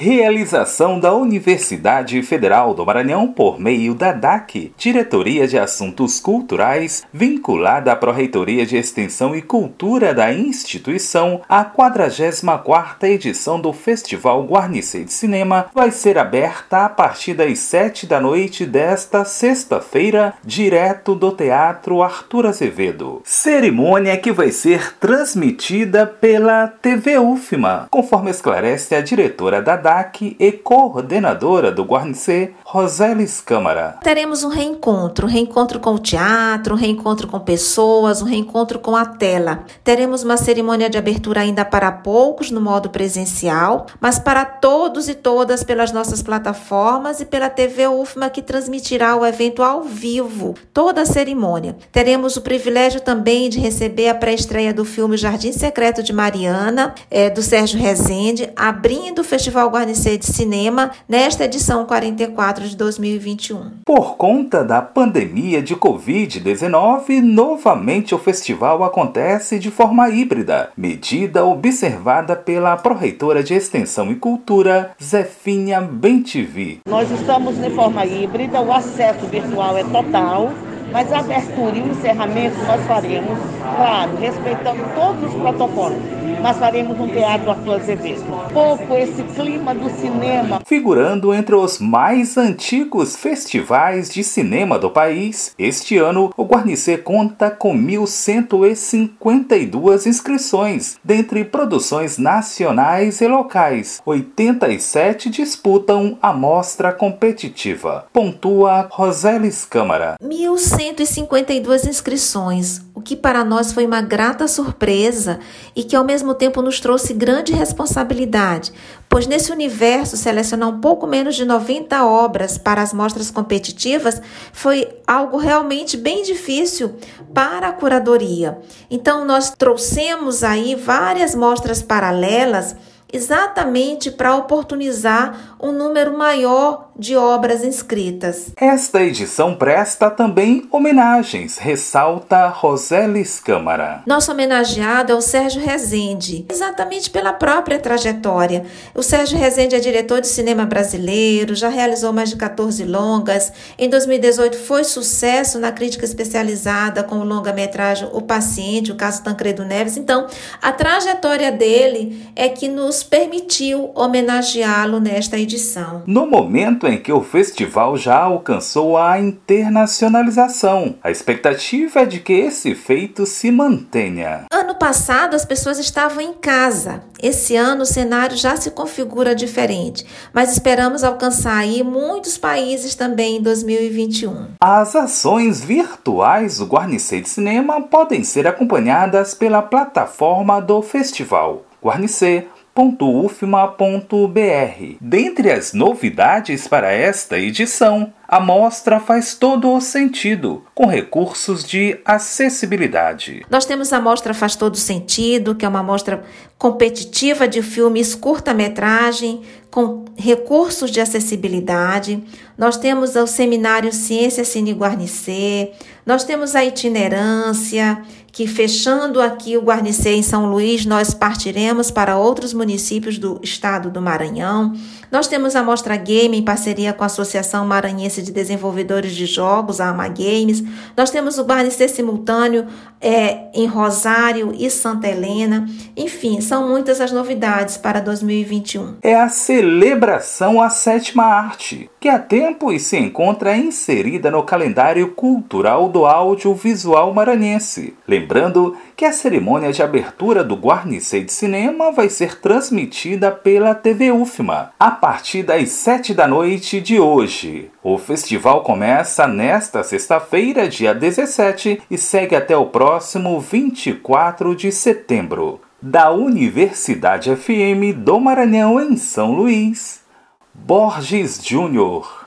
Realização da Universidade Federal do Maranhão por meio da DAC, Diretoria de Assuntos Culturais, vinculada à Pró-Reitoria de Extensão e Cultura da instituição, a 44ª edição do Festival Guarnicê de Cinema vai ser aberta a partir das 7 da noite desta sexta-feira, direto do Teatro Arthur Azevedo. Cerimônia que vai ser transmitida pela TV UFMA, conforme esclarece a diretora da DAC, DAC e coordenadora do Guarnicê, Roselis Câmara. Teremos um reencontro, um reencontro com o teatro, um reencontro com pessoas, um reencontro com a tela. Teremos uma cerimônia de abertura ainda para poucos no modo presencial, mas para todos e todas pelas nossas plataformas e pela TV UFMA que transmitirá o evento ao vivo, toda a cerimônia. Teremos o privilégio também de receber a pré-estreia do filme Jardim Secreto de Mariana, é, do Sérgio Rezende, abrindo o Festival Guarnicê de Cinema nesta edição 44 de 2021. Por conta da pandemia de Covid-19, novamente o festival acontece de forma híbrida, medida observada pela Proreitora de Extensão e Cultura, Zefinha Bentivi. Nós estamos de forma híbrida, o acesso virtual é total mas a abertura e o encerramento nós faremos, claro, respeitando todos os protocolos. Mas faremos um teatro Arthur Azevedo. Pouco esse clima do cinema. Figurando entre os mais antigos festivais de cinema do país, este ano o Guarnicê conta com 1.152 inscrições, dentre produções nacionais e locais. 87 disputam a mostra competitiva. Pontua Roselis Câmara. 152 inscrições, que para nós foi uma grata surpresa e que ao mesmo tempo nos trouxe grande responsabilidade, pois nesse universo selecionar um pouco menos de 90 obras para as mostras competitivas foi algo realmente bem difícil para a curadoria. Então nós trouxemos aí várias mostras paralelas exatamente para oportunizar um número maior de obras inscritas. Esta edição presta também homenagens, ressalta Roselis Câmara. Nosso homenageado é o Sérgio Rezende, exatamente pela própria trajetória. O Sérgio Rezende é diretor de cinema brasileiro, já realizou mais de 14 longas. Em 2018 foi sucesso na crítica especializada com o longa-metragem O Paciente, o caso Tancredo Neves. Então, a trajetória dele é que nos permitiu homenageá-lo nesta edição. No momento em que o festival já alcançou a internacionalização. A expectativa é de que esse feito se mantenha. Ano passado as pessoas estavam em casa. Esse ano o cenário já se configura diferente, mas esperamos alcançar aí muitos países também em 2021. As ações virtuais do Guarnicê de Cinema podem ser acompanhadas pela plataforma do festival. Guarnicê www.ufma.br. Dentre as novidades para esta edição, a mostra faz todo o sentido, com recursos de acessibilidade. Nós temos a mostra Faz Todo Sentido, que é uma mostra competitiva de filmes curta-metragem, com recursos de acessibilidade. Nós temos o seminário Ciência Cine Guarnicê, nós temos a itinerância, que fechando aqui o Guarnicê em São Luís, nós partiremos para outros municípios do estado do Maranhão. Nós temos a Mostra Game em parceria com a Associação Maranhense de Desenvolvedores de Jogos, a AMA Games. Nós temos o Guarnicê simultâneo é, em Rosário e Santa Helena. Enfim, são muitas as novidades para 2021. É a celebração à sétima arte, que há tempo e se encontra inserida no calendário cultural do audiovisual maranhense. Lembrando que a cerimônia de abertura do Guarnicê de Cinema vai ser transmitida pela TV UFMA a partir das 7 da noite de hoje. O festival começa nesta sexta-feira, dia 17, e segue até o próximo 24 de setembro. Da Universidade FM do Maranhão, em São Luís, Borges Júnior.